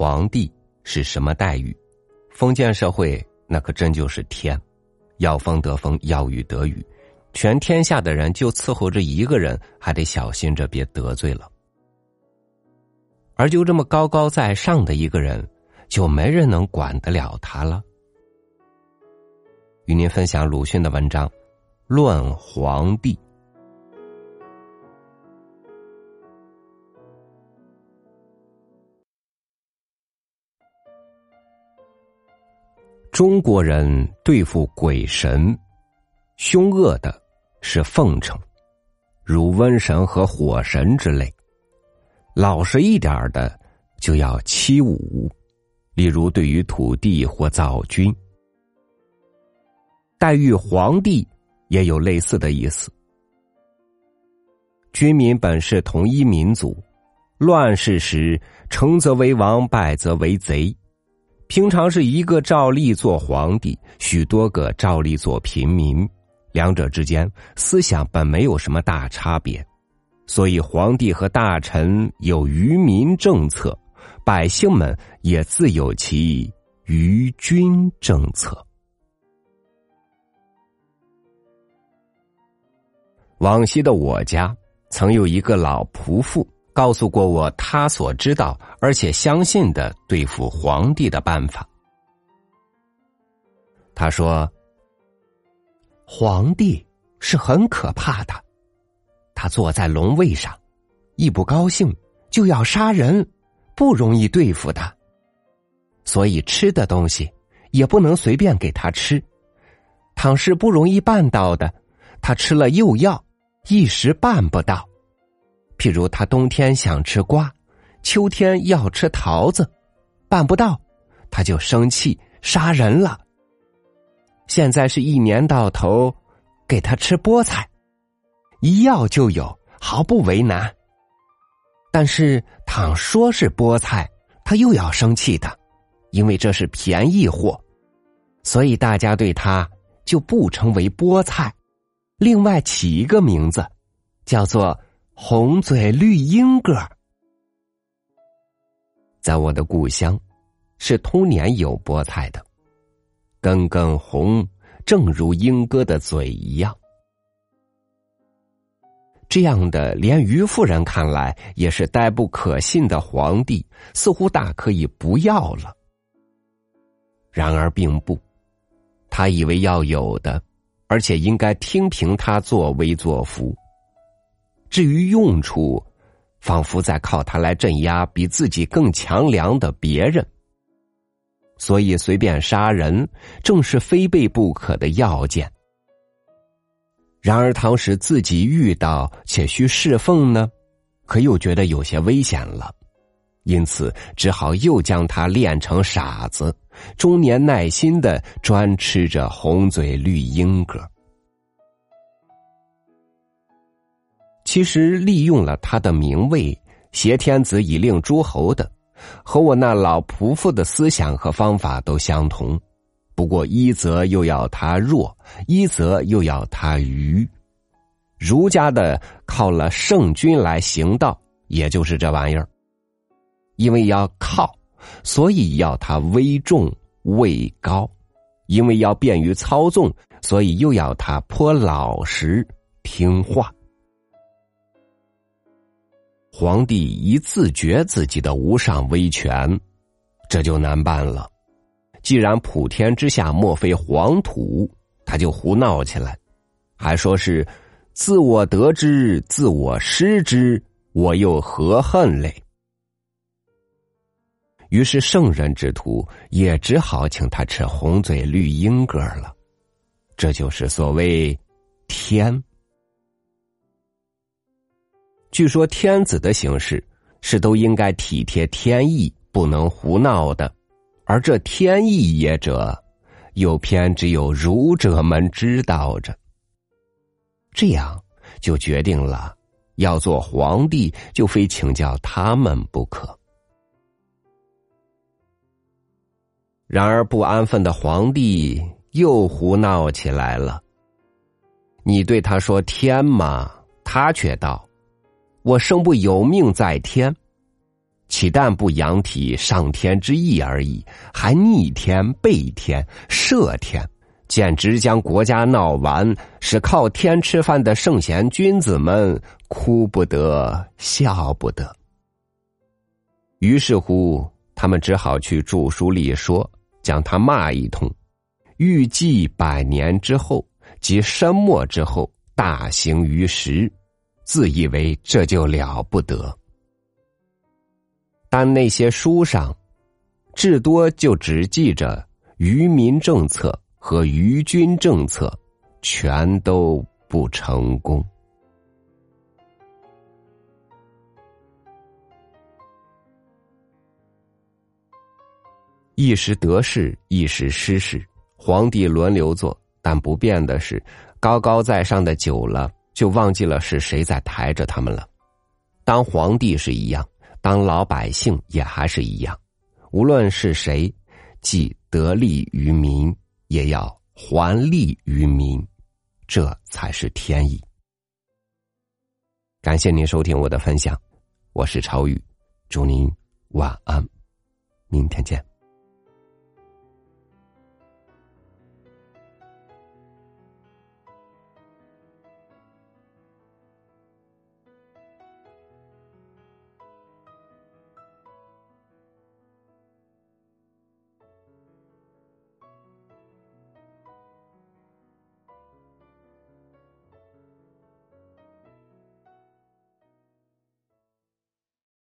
皇帝是什么待遇？封建社会那可真就是天，要风得风，要雨得雨，全天下的人就伺候着一个人，还得小心着别得罪了。而就这么高高在上的一个人，就没人能管得了他了。与您分享鲁迅的文章《论皇帝》。中国人对付鬼神，凶恶的是奉承，如瘟神和火神之类；老实一点的就要欺侮，例如对于土地或灶君。待遇皇帝也有类似的意思。军民本是同一民族，乱世时成则为王，败则为贼。平常是一个照例做皇帝，许多个照例做平民，两者之间思想本没有什么大差别，所以皇帝和大臣有愚民政策，百姓们也自有其愚君政策。往昔的我家曾有一个老仆妇。告诉过我他所知道而且相信的对付皇帝的办法。他说：“皇帝是很可怕的，他坐在龙位上，一不高兴就要杀人，不容易对付的。所以吃的东西也不能随便给他吃，倘是不容易办到的，他吃了又要，一时办不到。”譬如他冬天想吃瓜，秋天要吃桃子，办不到，他就生气杀人了。现在是一年到头，给他吃菠菜，一要就有，毫不为难。但是倘说是菠菜，他又要生气的，因为这是便宜货，所以大家对他就不称为菠菜，另外起一个名字，叫做。红嘴绿鹦哥，在我的故乡，是通年有菠菜的，根根红，正如鹦哥的嘴一样。这样的，连于夫人看来也是呆不可信的皇帝，似乎大可以不要了。然而并不，他以为要有的，而且应该听凭他作威作福。至于用处，仿佛在靠他来镇压比自己更强梁的别人，所以随便杀人正是非备不可的要件。然而，倘使自己遇到且需侍奉呢，可又觉得有些危险了，因此只好又将他练成傻子，终年耐心的专吃着红嘴绿鹦哥。其实利用了他的名位，挟天子以令诸侯的，和我那老仆妇的思想和方法都相同。不过一则又要他弱，一则又要他愚。儒家的靠了圣君来行道，也就是这玩意儿。因为要靠，所以要他威重位高；因为要便于操纵，所以又要他颇老实听话。皇帝一自觉自己的无上威权，这就难办了。既然普天之下莫非黄土，他就胡闹起来，还说是自我得之，自我失之，我又何恨嘞？于是圣人之徒也只好请他吃红嘴绿鹦哥了。这就是所谓天。据说天子的行事是都应该体贴天意，不能胡闹的。而这天意也者，又偏只有儒者们知道着。这样就决定了，要做皇帝就非请教他们不可。然而不安分的皇帝又胡闹起来了。你对他说天嘛，他却道。我生不由命在天，岂但不扬体上天之意而已，还逆天背天摄天，简直将国家闹完，使靠天吃饭的圣贤君子们哭不得，笑不得。于是乎，他们只好去著书立说，将他骂一通。预计百年之后，即申末之后，大行于时，自以为这就了不得。但那些书上，至多就只记着愚民政策和愚君政策，全都不成功。一时得势，一时失势。皇帝轮流做，但不变的是，高高在上的久了，就忘记了是谁在抬着他们了。当皇帝是一样，当老百姓也还是一样。无论是谁，既得利于民，也要还利于民，这才是天意。感谢您收听我的分享，我是超宇，祝您晚安，明天见。